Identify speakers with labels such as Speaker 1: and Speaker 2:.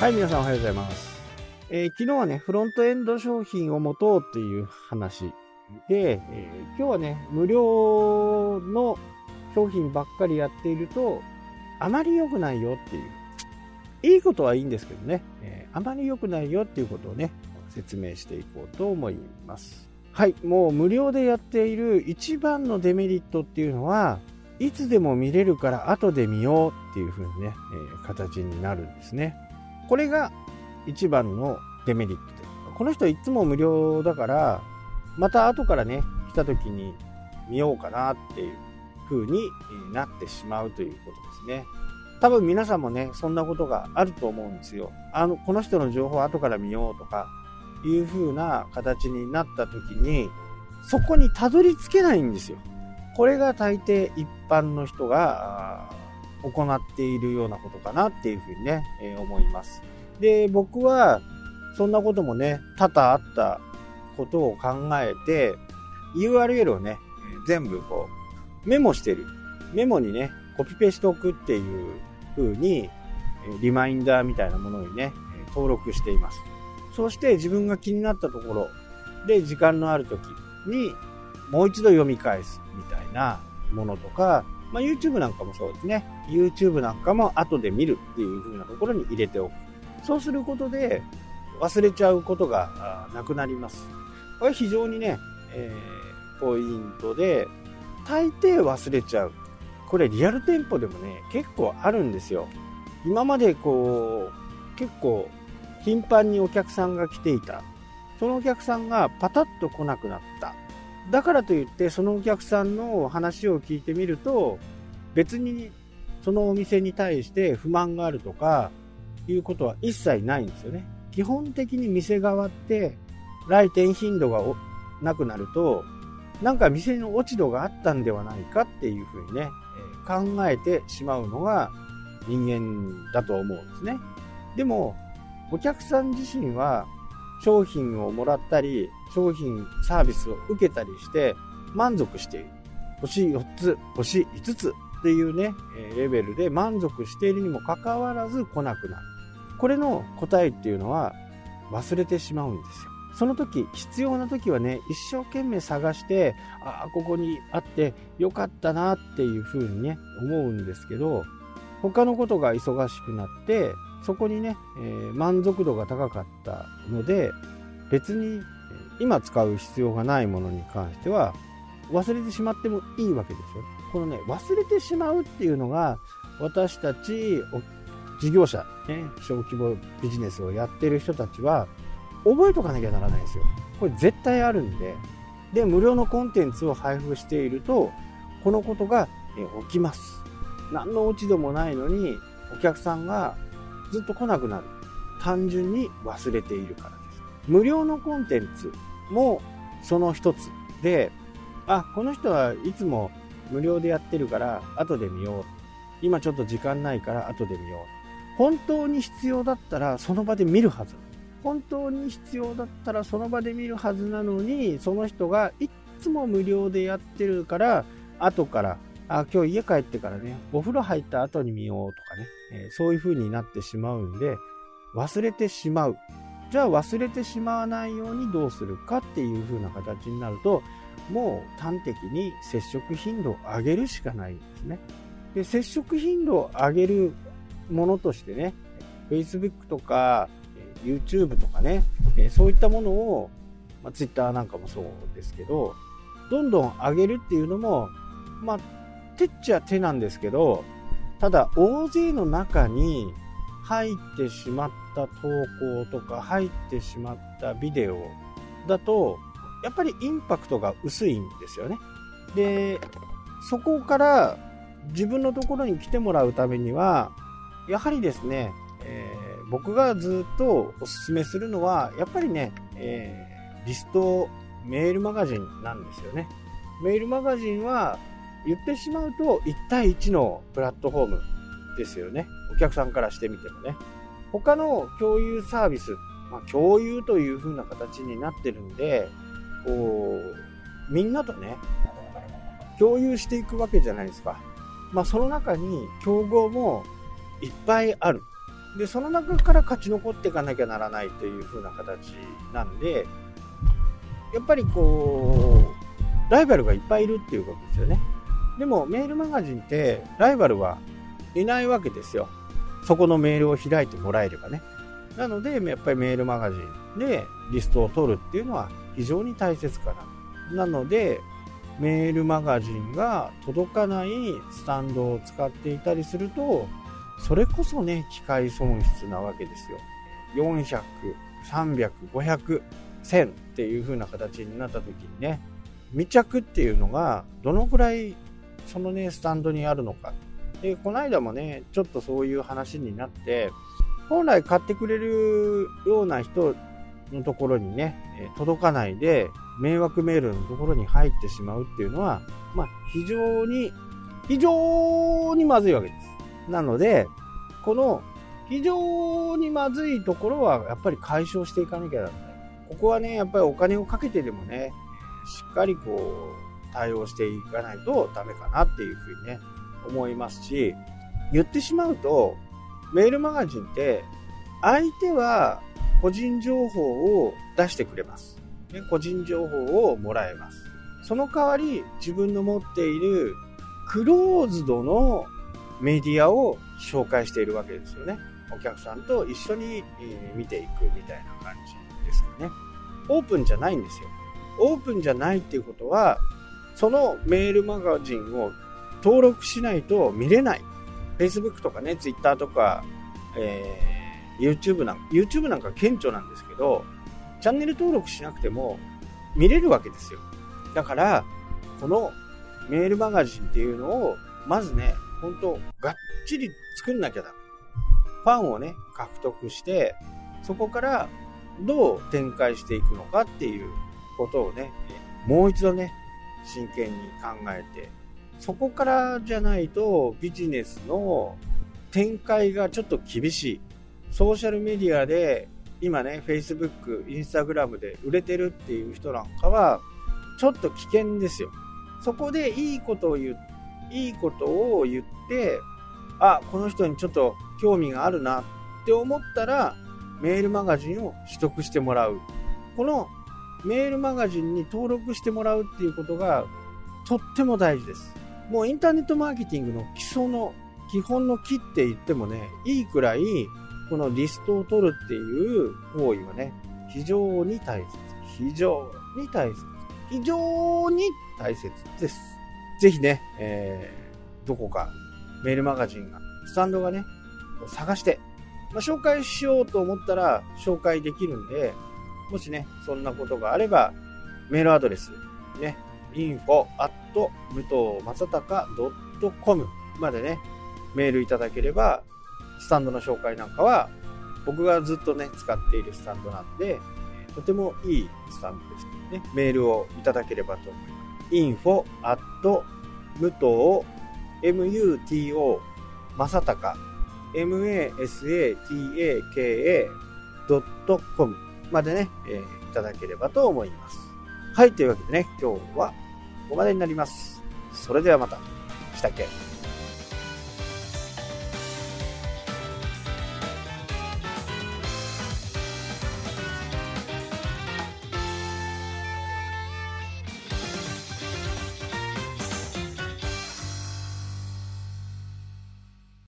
Speaker 1: はい、皆さんおはようございます。えー昨日はね、フロントエンド商品を持とうっていう話で、えー今日はね、無料の商品ばっかりやっていると、あまり良くないよっていう。いいことはいいんですけどね、えーあまり良くないよっていうことをね、説明していこうと思います。はい、もう無料でやっている一番のデメリットっていうのは、いつでも見れるから後で見ようっていう風にね、えー形になるんですね。これが一番のデメリットで。この人いつも無料だから、また後からね、来た時に見ようかなっていう風になってしまうということですね。多分皆さんもね、そんなことがあると思うんですよ。あの、この人の情報後から見ようとか、いう風な形になった時に、そこにたどり着けないんですよ。これが大抵一般の人が行っているようなことかなっていうふうにね、えー思います。で、僕はそんなこともね、多々あったことを考えて、URL をね、全部こうメモしてる。メモにね、コピペしておくっていう風に、リマインダーみたいなものにね、登録しています。そして自分が気になったところで時間のある時にもう一度読み返すみたいなものとか、まあ、YouTube なんかもそうですね。YouTube なんかも後で見るっていう風なところに入れておく。そうすることで忘れちゃうことがなくなります。これ非常にね、えーポイントで、大抵忘れちゃう。これリアル店舗でもね、結構あるんですよ。今までこう、結構頻繁にお客さんが来ていた。そのお客さんがパタッと来なくなった。だからといって、そのお客さんの話を聞いてみると、別にそのお店に対して不満があるとか、いうことは一切ないんですよね。基本的に店側って、来店頻度がなくなると、なんか店の落ち度があったんではないかっていうふうにね、考えてしまうのが人間だと思うんですね。でも、お客さん自身は商品をもらったり、商品、サービスを受けたりして満足している。星4つ、星5つっていうね、レベルで満足しているにもかかわらず来なくなる。これの答えっていうのは忘れてしまうんですよ。その時、必要な時はね、一生懸命探して、ああ、ここにあってよかったなっていうふうにね、思うんですけど、他のことが忙しくなって、そこにね、えー満足度が高かったので、別に今使う必要がないものに関しては、忘れてしまってもいいわけですよ。このね、忘れてしまうっていうのが、私たち事業者、ね、小規模ビジネスをやってる人たちは、覚えとかなきゃならないんですよ。これ絶対あるんで。で、無料のコンテンツを配布していると、このことが起きます。何の落ち度もないのに、お客さんがずっと来なくなる。単純に忘れているからです。無料のコンテンツもその一つで、あ、この人はいつも無料でやってるから後で見よう。今ちょっと時間ないから後で見よう。本当に必要だったらその場で見るはず。本当に必要だったらその場で見るはずなのに、その人がいつも無料でやってるから、後から、あ、今日家帰ってからね、お風呂入った後に見ようとかね、えーそういう風になってしまうんで、忘れてしまう。じゃあ忘れてしまわないようにどうするかっていう風な形になると、もう端的に接触頻度を上げるしかないんですね。で、接触頻度を上げるものとしてね、Facebook とか、YouTube とかね、そういったものを、まあ、Twitter なんかもそうですけど、どんどん上げるっていうのも、まあ、手っちゃ手なんですけど、ただ大勢の中に入ってしまった投稿とか入ってしまったビデオだと、やっぱりインパクトが薄いんですよね。で、そこから自分のところに来てもらうためには、やはりですね、えー僕がずっとおすすめするのは、やっぱりね、えーリストメールマガジンなんですよね。メールマガジンは言ってしまうと1対1のプラットフォームですよね。お客さんからしてみてもね。他の共有サービス、まあ、共有という風な形になってるんで、こう、みんなとね、共有していくわけじゃないですか。まあ、その中に競合もいっぱいある。で、その中から勝ち残っていかなきゃならないという風な形なんで、やっぱりこう、ライバルがいっぱいいるっていうことですよね。でもメールマガジンってライバルはいないわけですよ。そこのメールを開いてもらえればね。なので、やっぱりメールマガジンでリストを取るっていうのは非常に大切かな。なので、メールマガジンが届かないスタンドを使っていたりすると、それこそね、機械損失なわけですよ。400、300、500、1000っていう風な形になった時にね、未着っていうのがどのくらいそのね、スタンドにあるのか。で、この間もね、ちょっとそういう話になって、本来買ってくれるような人のところにね、届かないで、迷惑メールのところに入ってしまうっていうのは、まあ、非常に、非常にまずいわけです。なので、この非常にまずいところはやっぱり解消していかなきゃならない。ここはね、やっぱりお金をかけてでもね、しっかりこう、対応していかないとダメかなっていうふうにね、思いますし、言ってしまうと、メールマガジンって、相手は個人情報を出してくれます。で個人情報をもらえます。その代わり、自分の持っているクローズドのメディアを紹介しているわけですよね。お客さんと一緒に見ていくみたいな感じですかね。オープンじゃないんですよ。オープンじゃないっていうことは、そのメールマガジンを登録しないと見れない。Facebook とかね、Twitter とか、えー、YouTube なんか、YouTube なんか顕著なんですけど、チャンネル登録しなくても見れるわけですよ。だから、このメールマガジンっていうのを、まずね、本当がっちり作んなきゃダメ。ファンをね、獲得して、そこからどう展開していくのかっていうことをね、もう一度ね、真剣に考えて、そこからじゃないとビジネスの展開がちょっと厳しい。ソーシャルメディアで今ね、Facebook、Instagram で売れてるっていう人なんかは、ちょっと危険ですよ。そこでいいことを言いいことを言って、あ、この人にちょっと興味があるなって思ったら、メールマガジンを取得してもらう。このメールマガジンに登録してもらうっていうことがとっても大事です。もうインターネットマーケティングの基礎の基本の木って言ってもね、いいくらいこのリストを取るっていう行為はね、非常に大切。非常に大切。非常に大切です。ぜひね、えー、どこかメールマガジンが、スタンドがね、探して、まあ、紹介しようと思ったら紹介できるんで、もしね、そんなことがあれば、メールアドレス、ね、info at 武藤正隆 .com までね、メールいただければ、スタンドの紹介なんかは、僕がずっとね、使っているスタンドなんで、とてもいいスタンドですね。メールをいただければと思います。info at 武藤 muto 正隆 masataka.com までね、えー、いただければと思います。はい、というわけでね、今日はここまでになります。それではまた。したっけ？